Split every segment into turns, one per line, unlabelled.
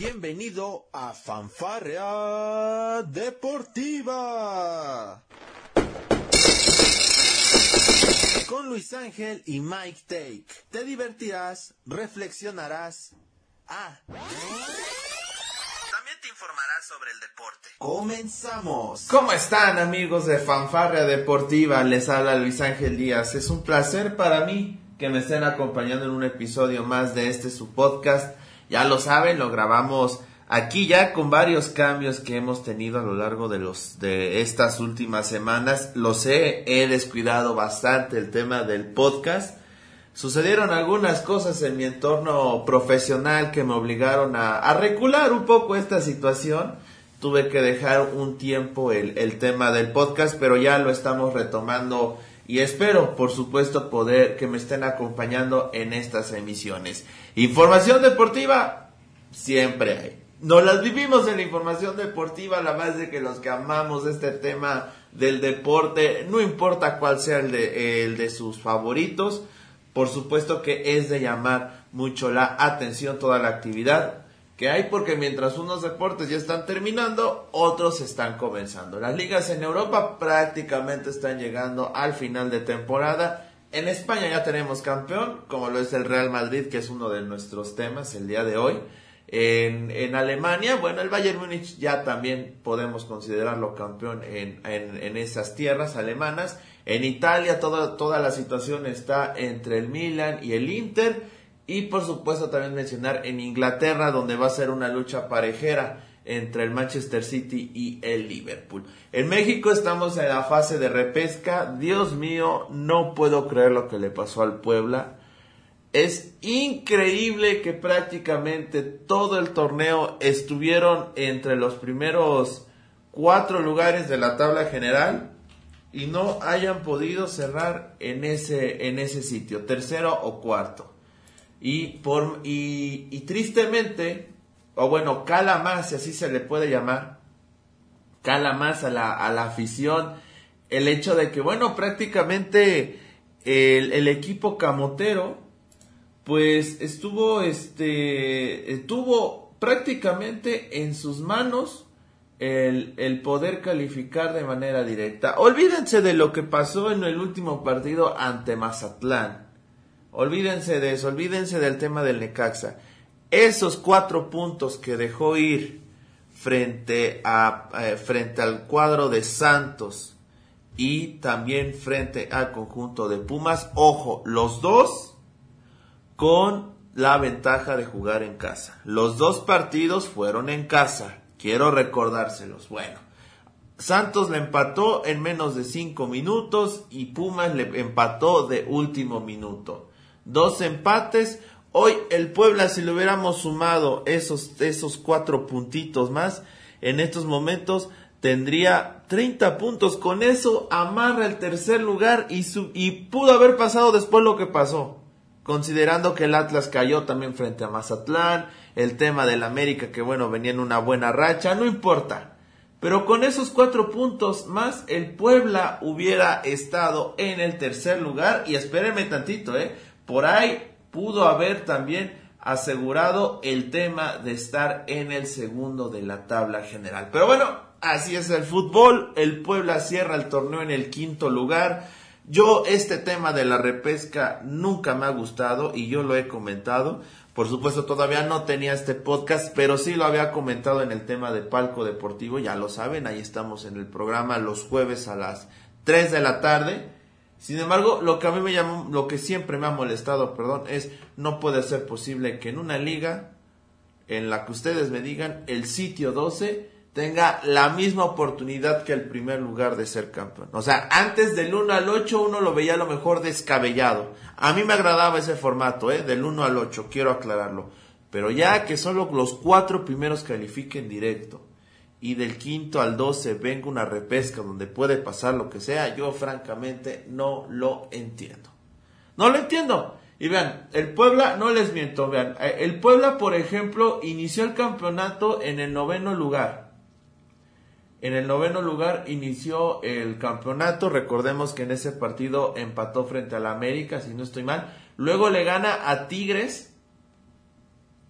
Bienvenido a Fanfarrea Deportiva. Con Luis Ángel y Mike Take. Te divertirás, reflexionarás. Ah. También te informarás sobre el deporte. Comenzamos.
¿Cómo están amigos de Fanfarrea Deportiva? Les habla Luis Ángel Díaz. Es un placer para mí que me estén acompañando en un episodio más de este su podcast. Ya lo saben, lo grabamos aquí ya con varios cambios que hemos tenido a lo largo de los de estas últimas semanas. Lo sé, he descuidado bastante el tema del podcast. Sucedieron algunas cosas en mi entorno profesional que me obligaron a, a recular un poco esta situación. Tuve que dejar un tiempo el, el tema del podcast, pero ya lo estamos retomando y espero, por supuesto, poder que me estén acompañando en estas emisiones. Información deportiva, siempre hay. Nos las vivimos en la información deportiva, la más de que los que amamos este tema del deporte, no importa cuál sea el de, el de sus favoritos, por supuesto que es de llamar mucho la atención toda la actividad que hay porque mientras unos deportes ya están terminando, otros están comenzando. Las ligas en Europa prácticamente están llegando al final de temporada. En España ya tenemos campeón, como lo es el Real Madrid, que es uno de nuestros temas el día de hoy. En, en Alemania, bueno, el Bayern Múnich ya también podemos considerarlo campeón en, en, en esas tierras alemanas. En Italia toda, toda la situación está entre el Milan y el Inter. Y por supuesto también mencionar en Inglaterra donde va a ser una lucha parejera entre el Manchester City y el Liverpool. En México estamos en la fase de repesca. Dios mío, no puedo creer lo que le pasó al Puebla. Es increíble que prácticamente todo el torneo estuvieron entre los primeros cuatro lugares de la tabla general y no hayan podido cerrar en ese, en ese sitio, tercero o cuarto. Y, por, y, y tristemente, o bueno, cala más, si así se le puede llamar, cala más a la, a la afición el hecho de que, bueno, prácticamente el, el equipo camotero, pues estuvo, este, tuvo prácticamente en sus manos el, el, poder calificar de manera directa. Olvídense de lo que pasó en el último partido ante Mazatlán. Olvídense de eso, olvídense del tema del Necaxa. Esos cuatro puntos que dejó ir frente, a, eh, frente al cuadro de Santos y también frente al conjunto de Pumas, ojo, los dos con la ventaja de jugar en casa. Los dos partidos fueron en casa. Quiero recordárselos. Bueno, Santos le empató en menos de cinco minutos y Pumas le empató de último minuto. Dos empates. Hoy el Puebla, si le hubiéramos sumado esos, esos cuatro puntitos más, en estos momentos tendría 30 puntos. Con eso amarra el tercer lugar y, su, y pudo haber pasado después lo que pasó considerando que el Atlas cayó también frente a Mazatlán, el tema del América que bueno venía en una buena racha, no importa. Pero con esos cuatro puntos más, el Puebla hubiera estado en el tercer lugar y espérenme tantito, eh, por ahí pudo haber también asegurado el tema de estar en el segundo de la tabla general. Pero bueno, así es el fútbol, el Puebla cierra el torneo en el quinto lugar yo este tema de la repesca nunca me ha gustado y yo lo he comentado. Por supuesto todavía no tenía este podcast, pero sí lo había comentado en el tema de Palco Deportivo, ya lo saben, ahí estamos en el programa los jueves a las 3 de la tarde. Sin embargo, lo que a mí me llamó, lo que siempre me ha molestado, perdón, es no puede ser posible que en una liga en la que ustedes me digan el sitio 12 tenga la misma oportunidad que el primer lugar de ser campeón. O sea, antes del 1 al 8 uno lo veía a lo mejor descabellado. A mí me agradaba ese formato, ¿eh? Del 1 al 8, quiero aclararlo. Pero ya que solo los cuatro primeros califiquen directo y del quinto al 12 venga una repesca donde puede pasar lo que sea, yo francamente no lo entiendo. No lo entiendo. Y vean, el Puebla, no les miento, vean, eh, el Puebla, por ejemplo, inició el campeonato en el noveno lugar en el noveno lugar inició el campeonato. Recordemos que en ese partido empató frente a la América, si no estoy mal. Luego le gana a Tigres.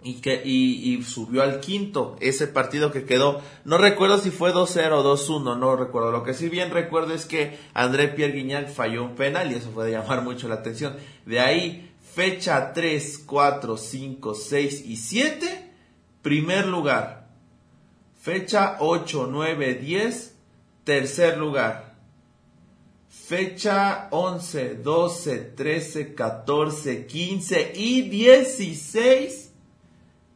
Y que y, subió al quinto ese partido que quedó no recuerdo si fue 2-0 o 2-1 no recuerdo. Lo que sí bien recuerdo es que André Pierre Guignac falló un penal y eso fue de llamar mucho la atención. De ahí fecha 3 4 5 6 y 7 primer lugar. Fecha 8 9 10 tercer lugar. Fecha 11 12 13 14 15 y 16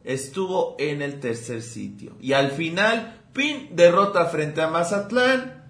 estuvo en el tercer sitio. Y al final, Pin derrota frente a Mazatlán.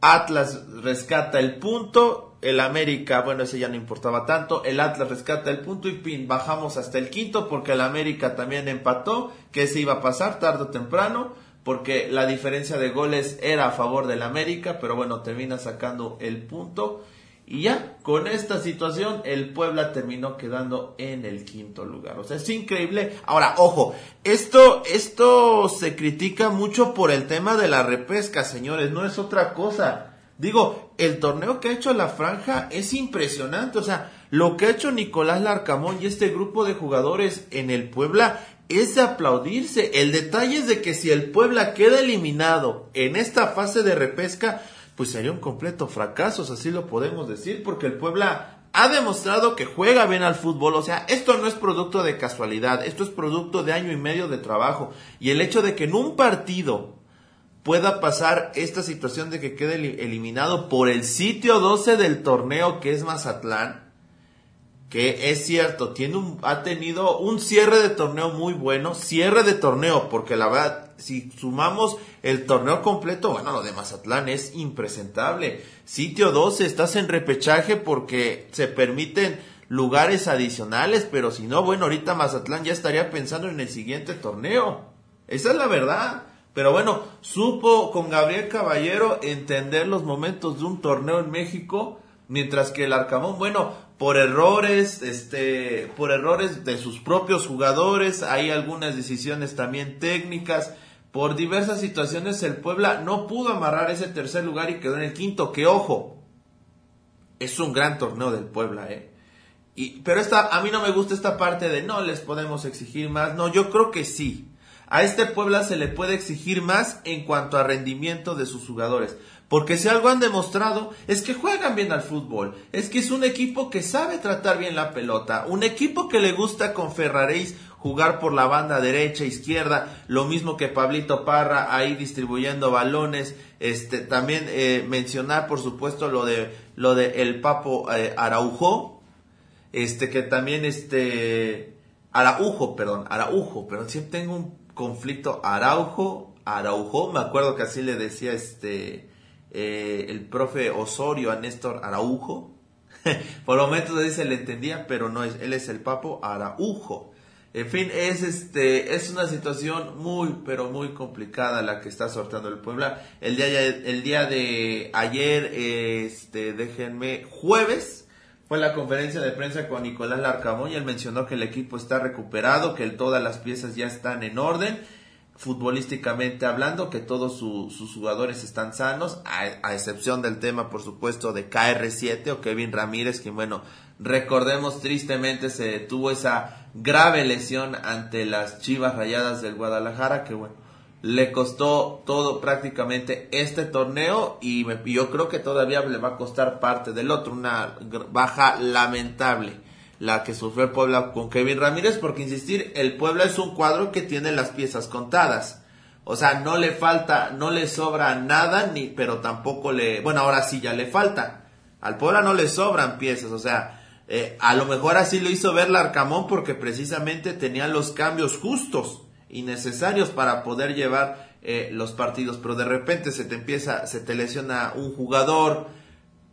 Atlas rescata el punto. El América, bueno, ese ya no importaba tanto. El Atlas rescata el punto y Pin bajamos hasta el quinto porque el América también empató. Que se iba a pasar tarde o temprano porque la diferencia de goles era a favor del América, pero bueno, termina sacando el punto. Y ya, con esta situación, el Puebla terminó quedando en el quinto lugar. O sea, es increíble. Ahora, ojo, esto, esto se critica mucho por el tema de la repesca, señores, no es otra cosa. Digo, el torneo que ha hecho la franja es impresionante. O sea, lo que ha hecho Nicolás Larcamón y este grupo de jugadores en el Puebla es de aplaudirse. El detalle es de que si el Puebla queda eliminado en esta fase de repesca, pues sería un completo fracaso, así lo podemos decir, porque el Puebla ha demostrado que juega bien al fútbol, o sea, esto no es producto de casualidad, esto es producto de año y medio de trabajo, y el hecho de que en un partido pueda pasar esta situación de que quede eliminado por el sitio 12 del torneo que es Mazatlán, que es cierto, tiene un, ha tenido un cierre de torneo muy bueno, cierre de torneo, porque la verdad, si sumamos el torneo completo, bueno, lo de Mazatlán es impresentable. Sitio 12, estás en repechaje porque se permiten lugares adicionales, pero si no, bueno, ahorita Mazatlán ya estaría pensando en el siguiente torneo. Esa es la verdad. Pero bueno, supo con Gabriel Caballero entender los momentos de un torneo en México, mientras que el Arcamón, bueno, por errores, este, por errores de sus propios jugadores, hay algunas decisiones también técnicas, por diversas situaciones el Puebla no pudo amarrar ese tercer lugar y quedó en el quinto, que ojo, es un gran torneo del Puebla, eh. Y, pero esta, a mí no me gusta esta parte de no les podemos exigir más, no, yo creo que sí. A este Puebla se le puede exigir más en cuanto a rendimiento de sus jugadores. Porque si algo han demostrado es que juegan bien al fútbol, es que es un equipo que sabe tratar bien la pelota, un equipo que le gusta con Ferraréis jugar por la banda derecha, izquierda, lo mismo que Pablito Parra ahí distribuyendo balones, este también eh, mencionar por supuesto lo de lo de el Papo eh, Araujo, este que también este Araujo, perdón, Araujo, pero siempre tengo un conflicto Araujo, Araujo, me acuerdo que así le decía este eh, el profe Osorio a Néstor Araujo. Por lo menos dice le entendía, pero no es, él es el papo Araujo. En fin, es este, es una situación muy, pero muy complicada la que está sorteando el Puebla. El día, el día de ayer, este, déjenme, jueves, fue la conferencia de prensa con Nicolás Larcamón y él mencionó que el equipo está recuperado, que todas las piezas ya están en orden futbolísticamente hablando, que todos sus jugadores están sanos, a, excepción del tema, por supuesto, de KR7 o Kevin Ramírez, que bueno, recordemos tristemente se tuvo esa grave lesión ante las Chivas Rayadas del Guadalajara, que bueno, le costó todo prácticamente este torneo y yo creo que todavía le va a costar parte del otro, una baja lamentable la que sufrió el Puebla con Kevin Ramírez, porque insistir, el Puebla es un cuadro que tiene las piezas contadas. O sea, no le falta, no le sobra nada, ni, pero tampoco le, bueno, ahora sí ya le falta. Al Puebla no le sobran piezas, o sea, eh, a lo mejor así lo hizo ver Larcamón porque precisamente tenía los cambios justos y necesarios para poder llevar eh, los partidos, pero de repente se te empieza, se te lesiona un jugador,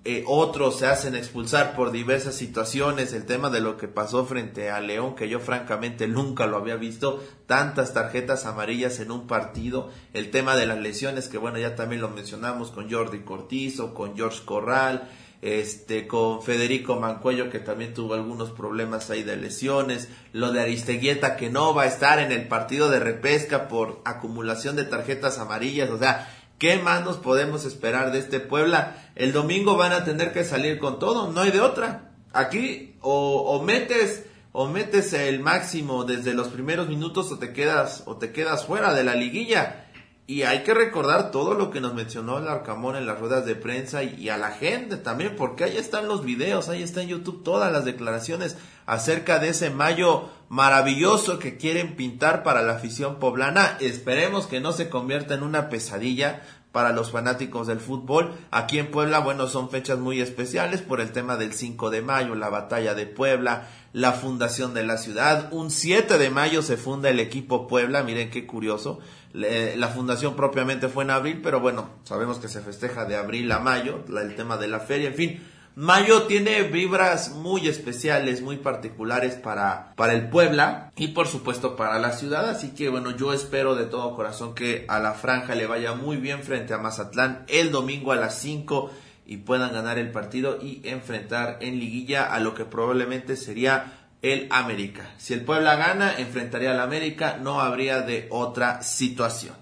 eh, otros se hacen expulsar por diversas situaciones, el tema de lo que pasó frente a León, que yo francamente nunca lo había visto, tantas tarjetas amarillas en un partido, el tema de las lesiones, que bueno, ya también lo mencionamos con Jordi Cortizo, con George Corral, este, con Federico Mancuello, que también tuvo algunos problemas ahí de lesiones, lo de Aristeguieta, que no va a estar en el partido de repesca por acumulación de tarjetas amarillas, o sea, ¿Qué más nos podemos esperar de este Puebla? El domingo van a tener que salir con todo, no hay de otra. Aquí o, metes o metes el máximo desde los primeros minutos o te quedas o te quedas fuera de la liguilla. Y hay que recordar todo lo que nos mencionó el Arcamón en las ruedas de prensa y, a la gente también, porque ahí están los videos, ahí está en YouTube todas las declaraciones acerca de ese mayo maravilloso que quieren pintar para la afición poblana. Esperemos que no se convierta en una pesadilla para los fanáticos del fútbol. Aquí en Puebla, bueno, son fechas muy especiales por el tema del 5 de mayo, la batalla de Puebla, la fundación de la ciudad. Un 7 de mayo se funda el equipo Puebla, miren qué curioso. La fundación propiamente fue en abril, pero bueno, sabemos que se festeja de abril a mayo, el tema de la feria, en fin. Mayo tiene vibras muy especiales, muy particulares para, para el Puebla y por supuesto para la ciudad. Así que bueno, yo espero de todo corazón que a la franja le vaya muy bien frente a Mazatlán el domingo a las 5 y puedan ganar el partido y enfrentar en liguilla a lo que probablemente sería el América. Si el Puebla gana, enfrentaría al América, no habría de otra situación.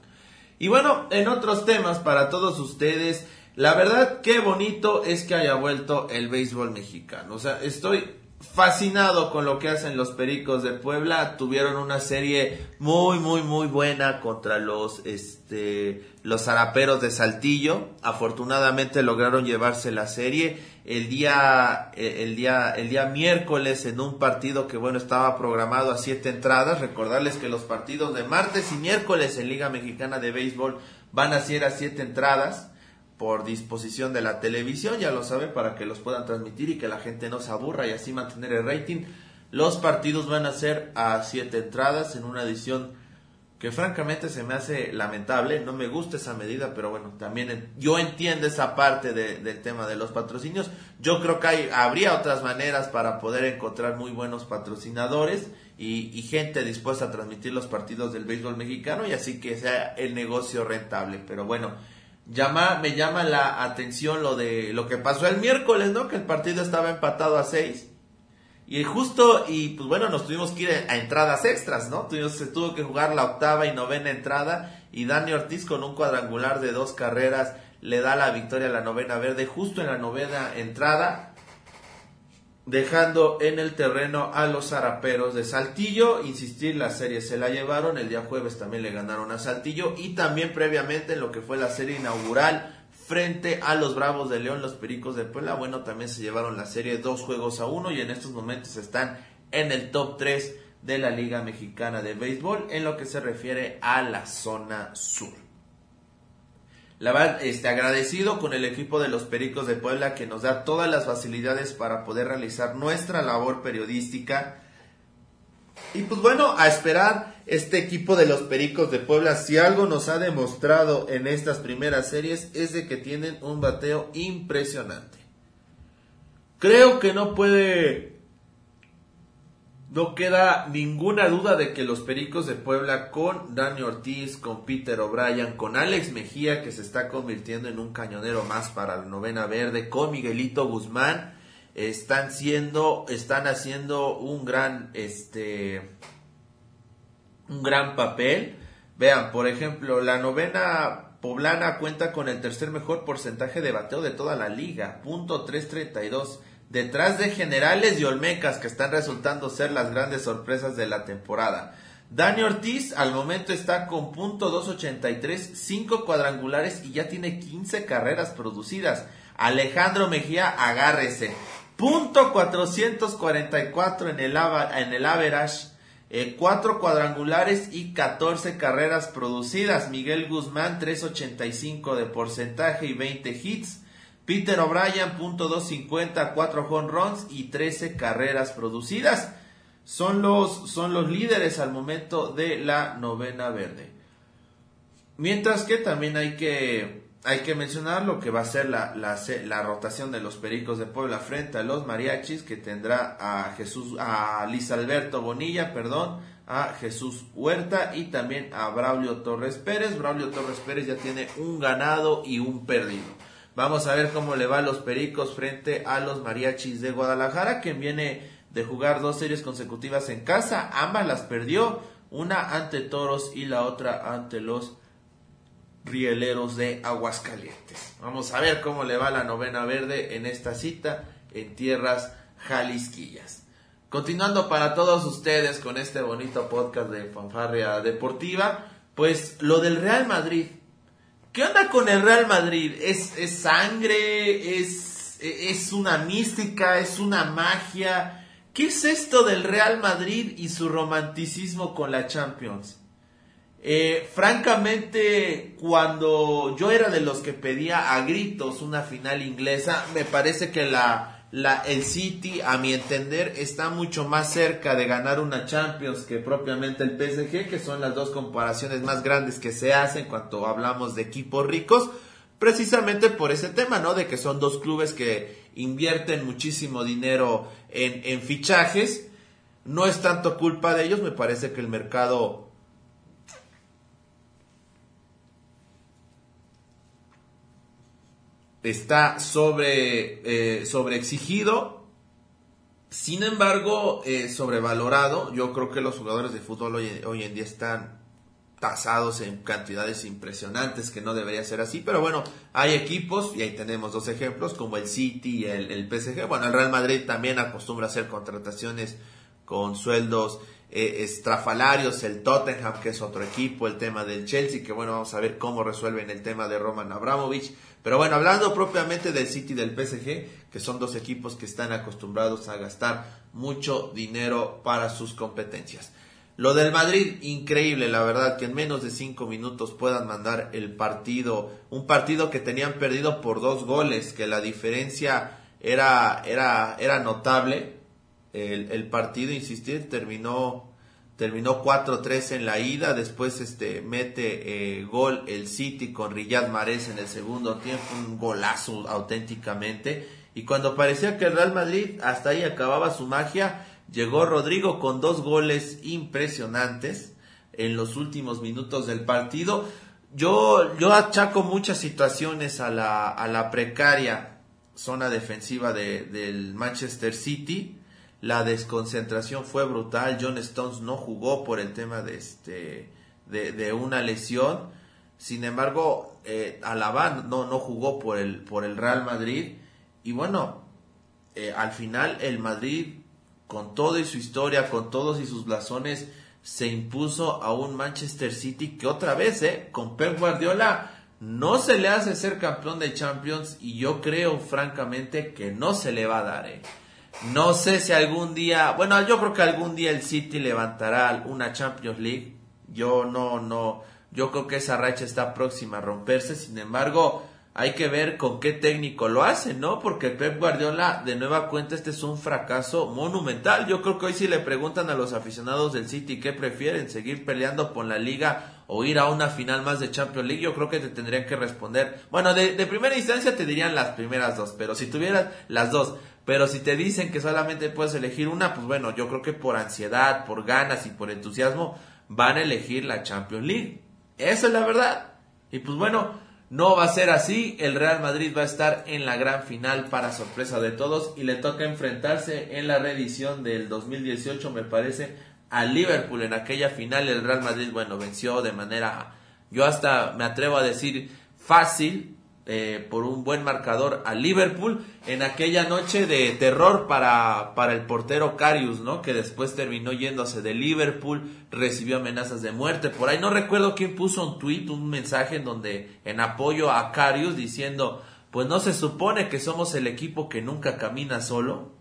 Y bueno, en otros temas para todos ustedes, la verdad qué bonito es que haya vuelto el béisbol mexicano. O sea, estoy fascinado con lo que hacen los Pericos de Puebla. Tuvieron una serie muy, muy, muy buena contra los, este, los zaraperos de Saltillo. Afortunadamente lograron llevarse la serie el día, el día, el día miércoles en un partido que bueno estaba programado a siete entradas. Recordarles que los partidos de martes y miércoles en Liga Mexicana de Béisbol van a ser a siete entradas por disposición de la televisión, ya lo saben, para que los puedan transmitir y que la gente no se aburra y así mantener el rating. Los partidos van a ser a siete entradas en una edición que francamente se me hace lamentable, no me gusta esa medida, pero bueno, también yo entiendo esa parte del tema de los patrocinios. Yo creo que hay, habría otras maneras para poder encontrar muy buenos patrocinadores y, y gente dispuesta a transmitir los partidos del béisbol mexicano y así que sea el negocio rentable. Pero bueno, llama, me llama la atención lo de lo que pasó el miércoles, ¿no? Que el partido estaba empatado a seis. Y justo, y pues bueno, nos tuvimos que ir a entradas extras, ¿no? Tuvimos, se tuvo que jugar la octava y novena entrada. Y Dani Ortiz con un cuadrangular de dos carreras le da la victoria a la novena verde justo en la novena entrada dejando en el terreno a los zaraperos de Saltillo. Insistir, la serie se la llevaron, el día jueves también le ganaron a Saltillo y también previamente en lo que fue la serie inaugural frente a los Bravos de León, los Pericos de Puebla, bueno, también se llevaron la serie dos juegos a uno y en estos momentos están en el top 3 de la Liga Mexicana de Béisbol en lo que se refiere a la zona sur. La verdad, este, agradecido con el equipo de los Pericos de Puebla que nos da todas las facilidades para poder realizar nuestra labor periodística. Y pues bueno, a esperar este equipo de los Pericos de Puebla, si algo nos ha demostrado en estas primeras series es de que tienen un bateo impresionante. Creo que no puede no queda ninguna duda de que los Pericos de Puebla con Dani Ortiz, con Peter O'Brien, con Alex Mejía que se está convirtiendo en un cañonero más para la novena verde, con Miguelito Guzmán, están siendo, están haciendo un gran, este, un gran papel. Vean, por ejemplo, la novena poblana cuenta con el tercer mejor porcentaje de bateo de toda la liga, punto 332 detrás de Generales y Olmecas que están resultando ser las grandes sorpresas de la temporada. Dani Ortiz al momento está con punto 283, 5 cuadrangulares y ya tiene 15 carreras producidas. Alejandro Mejía, agárrese. Punto 444 en el, en el average, 4 eh, cuadrangulares y 14 carreras producidas. Miguel Guzmán, 385 de porcentaje y 20 hits. Peter O'Brien, punto 250, 4 home runs y 13 carreras producidas. Son los, son los líderes al momento de la novena verde. Mientras que también hay que, hay que mencionar lo que va a ser la, la, rotación de los Pericos de Puebla frente a los Mariachis, que tendrá a Jesús, a Liz Alberto Bonilla, perdón, a Jesús Huerta y también a Braulio Torres Pérez. Braulio Torres Pérez ya tiene un ganado y un perdido. Vamos a ver cómo le va a los Pericos frente a los Mariachis de Guadalajara, quien viene de jugar dos series consecutivas en casa. Ambas las perdió, una ante Toros y la otra ante los Rieleros de Aguascalientes. Vamos a ver cómo le va la novena verde en esta cita en tierras jalisquillas. Continuando para todos ustedes con este bonito podcast de Fanfarria Deportiva, pues lo del Real Madrid. ¿Qué onda con el Real Madrid? ¿Es, es sangre? ¿Es, ¿Es una mística? ¿Es una magia? ¿Qué es esto del Real Madrid y su romanticismo con la Champions? Eh, francamente, cuando yo era de los que pedía a gritos una final inglesa, me parece que la, la, el City, a mi entender, está mucho más cerca de ganar una Champions que propiamente el PSG, que son las dos comparaciones más grandes que se hacen cuando hablamos de equipos ricos, precisamente por ese tema, ¿no? De que son dos clubes que invierten muchísimo dinero en, en fichajes. No es tanto culpa de ellos, me parece que el mercado está sobre, eh, exigido, sin embargo, eh, sobrevalorado. Yo creo que los jugadores de fútbol hoy, en día están tasados en cantidades impresionantes, que no debería ser así, pero bueno, hay equipos, y ahí tenemos dos ejemplos, como el City y el, el PSG. Bueno, el Real Madrid también acostumbra a hacer contrataciones con sueldos eh, estrafalarios, el Tottenham, que es otro equipo, el tema del Chelsea, que bueno, vamos a ver cómo resuelven el tema de Roman Abramovich. Pero bueno, hablando propiamente del City y del PSG, que son dos equipos que están acostumbrados a gastar mucho dinero para sus competencias. Lo del Madrid, increíble, la verdad, que en menos de cinco minutos puedan mandar el partido, un partido que tenían perdido por dos goles, que la diferencia era, era, era notable. El, el partido, insistir, terminó terminó 4-3 en la ida, después este mete eh, gol el City con Riyad Mahrez en el segundo tiempo, un golazo auténticamente, y cuando parecía que el Real Madrid hasta ahí acababa su magia, llegó Rodrigo con dos goles impresionantes en los últimos minutos del partido. Yo, yo achaco muchas situaciones a la, a la precaria zona defensiva de, del Manchester City la desconcentración fue brutal. John Stones no jugó por el tema de, este, de, una lesión. Sin embargo, eh, Alaba no, no jugó por el, por el Real Madrid. Y bueno, eh, al final el Madrid, con toda su historia, con todos y sus blasones, se impuso a un Manchester City que otra vez, eh, con Pep Guardiola, no se le hace ser campeón de Champions y yo creo francamente que no se le va a dar. Eh. No sé si algún día, bueno, yo creo que algún día el City levantará una Champions League. Yo no, no, yo creo que esa racha está próxima a romperse. Sin embargo, hay que ver con qué técnico lo hace, ¿no? Porque Pep Guardiola, de nueva cuenta, este es un fracaso monumental. Yo creo que hoy si le preguntan a los aficionados del City qué prefieren, seguir peleando por la liga o ir a una final más de Champions League, yo creo que te tendrían que responder. Bueno, de, de primera instancia te dirían las primeras dos, pero si tuvieras las dos, pero si te dicen que solamente puedes elegir una, pues bueno, yo creo que por ansiedad, por ganas y por entusiasmo van a elegir la Champions League. Esa es la verdad. Y pues bueno, no va a ser así. El Real Madrid va a estar en la gran final para sorpresa de todos y le toca enfrentarse en la reedición del 2018, me parece, a Liverpool. En aquella final el Real Madrid, bueno, venció de manera, yo hasta me atrevo a decir fácil, eh, por un buen marcador a Liverpool en aquella noche de terror para, para el portero Carius, ¿no? Que después terminó yéndose de Liverpool, recibió amenazas de muerte. Por ahí no recuerdo quién puso un tweet, un mensaje en donde en apoyo a Carius diciendo, pues no se supone que somos el equipo que nunca camina solo.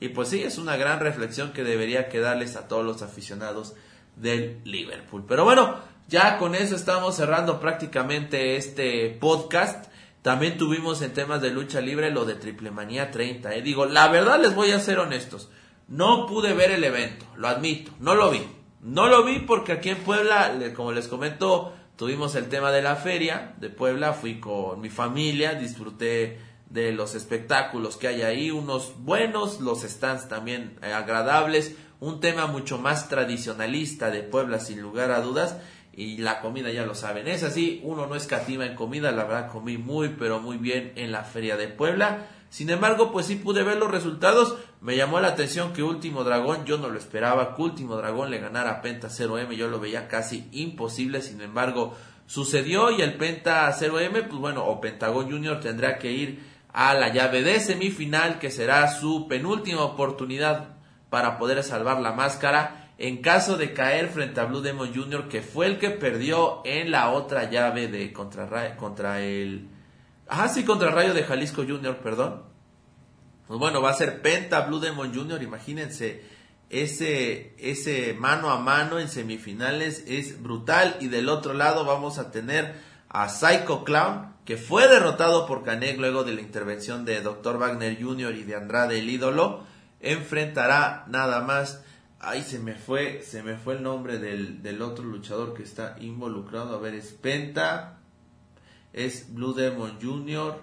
Y pues sí, es una gran reflexión que debería quedarles a todos los aficionados del Liverpool. Pero bueno, ya con eso estamos cerrando prácticamente este podcast. También tuvimos en temas de lucha libre lo de Triple Manía 30. ¿eh? Digo, la verdad les voy a ser honestos. No pude ver el evento, lo admito, no lo vi. No lo vi porque aquí en Puebla, como les comento, tuvimos el tema de la feria de Puebla, fui con mi familia, disfruté de los espectáculos que hay ahí, unos buenos, los stands también eh, agradables, un tema mucho más tradicionalista de Puebla sin lugar a dudas y la comida ya lo saben. Es así, uno no escatima en comida, la verdad comí muy pero muy bien en la feria de Puebla. Sin embargo, pues sí pude ver los resultados. Me llamó la atención que Último Dragón, yo no lo esperaba, que Último Dragón le ganara a Penta 0M, yo lo veía casi imposible, sin embargo, sucedió y el Penta 0M, pues bueno, o Pentagón Junior tendrá que ir a la llave de semifinal, que será su penúltima oportunidad para poder salvar la máscara en caso de caer frente a Blue Demon Jr., que fue el que perdió en la otra llave de contra, contra el... Ajá, sí, contra Rayo de Jalisco Jr., perdón. Pues bueno, va a ser Penta Blue Demon Jr., imagínense, ese, ese mano a mano en semifinales es brutal. Y del otro lado vamos a tener a Psycho Clown, que fue derrotado por Canek luego de la intervención de Dr. Wagner Jr. y de Andrade el ídolo. Enfrentará nada más Ay, se me fue, se me fue el nombre del, del otro luchador que está involucrado. A ver, es Penta, es Blue Demon Jr.,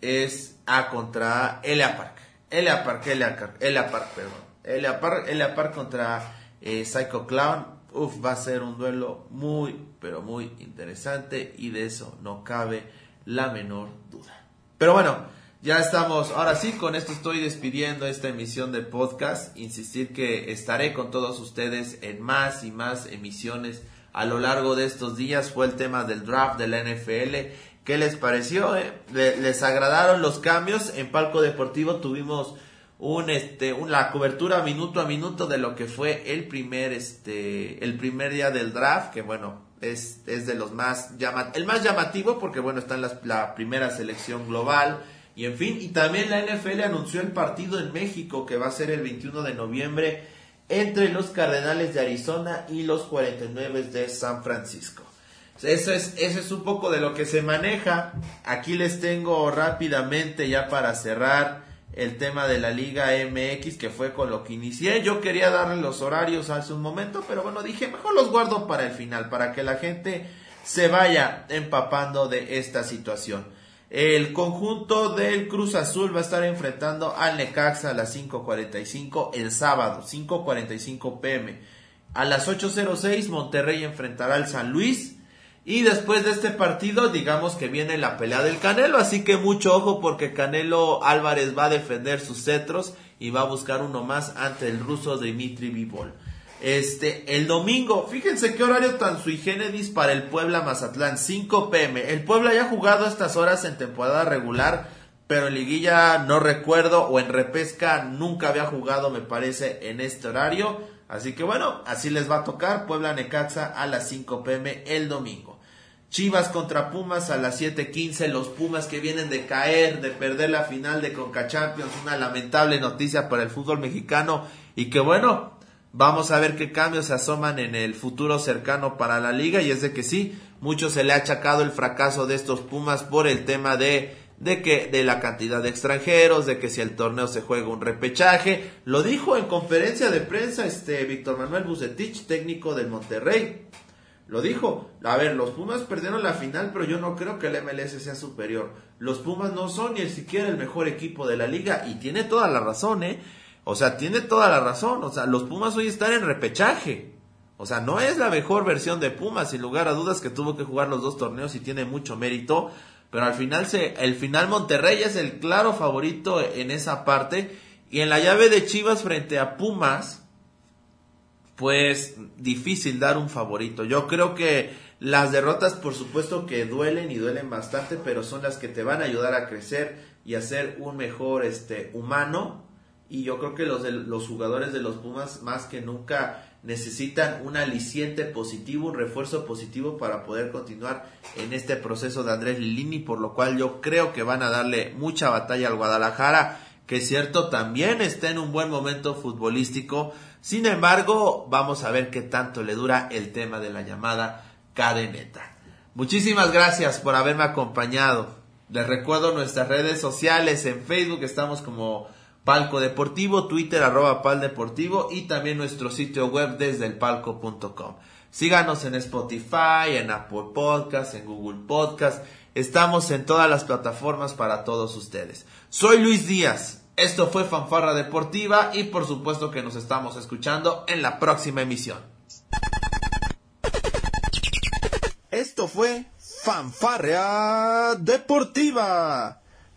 es A contra Elia Park. Elia Park, Elia Park, perdón. Elia Park contra eh, Psycho Clown. Uf, va a ser un duelo muy, pero muy interesante y de eso no cabe la menor duda. Pero bueno, ya estamos, ahora sí, con esto estoy despidiendo esta emisión de podcast. Insistir que estaré con todos ustedes en más y más emisiones a lo largo de estos días. Fue el tema del draft de la NFL. ¿Qué les pareció? Eh? ¿Les agradaron los cambios? En Palco Deportivo tuvimos un este la cobertura minuto a minuto de lo que fue el primer este el primer día del draft que bueno es, es de los más llamativos el más llamativo porque bueno está en la primera selección global y en fin, y también la NFL anunció el partido en México que va a ser el 21 de noviembre entre los Cardenales de Arizona y los 49 de San Francisco. Eso es, eso es un poco de lo que se maneja. Aquí les tengo rápidamente ya para cerrar el tema de la Liga MX, que fue con lo que inicié. Yo quería darle los horarios hace un momento, pero bueno, dije, mejor los guardo para el final, para que la gente se vaya empapando de esta situación. El conjunto del Cruz Azul va a estar enfrentando al Necaxa a las 5.45 el sábado, 5.45 pm. A las 8.06 Monterrey enfrentará al San Luis. Y después de este partido, digamos que viene la pelea del Canelo. Así que mucho ojo porque Canelo Álvarez va a defender sus cetros y va a buscar uno más ante el ruso Dimitri Vivol. Este, el domingo, fíjense qué horario tan sui generis para el Puebla Mazatlán, 5 pm. El Puebla ya ha jugado estas horas en temporada regular, pero en liguilla no recuerdo, o en repesca nunca había jugado, me parece, en este horario. Así que bueno, así les va a tocar Puebla Necaxa a las 5 pm el domingo. Chivas contra Pumas a las 7:15. Los Pumas que vienen de caer, de perder la final de Conca Champions. Una lamentable noticia para el fútbol mexicano. Y que bueno, Vamos a ver qué cambios se asoman en el futuro cercano para la liga y es de que sí, mucho se le ha achacado el fracaso de estos Pumas por el tema de de que de la cantidad de extranjeros, de que si el torneo se juega un repechaje, lo dijo en conferencia de prensa este Víctor Manuel Bucetich, técnico del Monterrey. Lo dijo, a ver, los Pumas perdieron la final, pero yo no creo que el MLS sea superior. Los Pumas no son ni siquiera el mejor equipo de la liga y tiene toda la razón, ¿eh? O sea, tiene toda la razón. O sea, los Pumas hoy están en repechaje. O sea, no es la mejor versión de Pumas, sin lugar a dudas que tuvo que jugar los dos torneos y tiene mucho mérito. Pero al final se, el final Monterrey es el claro favorito en esa parte. Y en la llave de Chivas frente a Pumas, pues difícil dar un favorito. Yo creo que las derrotas, por supuesto que duelen y duelen bastante, pero son las que te van a ayudar a crecer y a ser un mejor este humano y yo creo que los, los jugadores de los Pumas más que nunca necesitan un aliciente positivo, un refuerzo positivo para poder continuar en este proceso de Andrés Lilini, por lo cual yo creo que van a darle mucha batalla al Guadalajara, que es cierto también está en un buen momento futbolístico, sin embargo vamos a ver qué tanto le dura el tema de la llamada cadeneta. Muchísimas gracias por haberme acompañado. Les recuerdo nuestras redes sociales en Facebook, estamos como Palco Deportivo, Twitter arroba Pal Deportivo y también nuestro sitio web desde el palco.com. Síganos en Spotify, en Apple Podcast, en Google Podcast. Estamos en todas las plataformas para todos ustedes. Soy Luis Díaz. Esto fue Fanfarra Deportiva y por supuesto que nos estamos escuchando en la próxima emisión.
Esto fue Fanfarra Deportiva.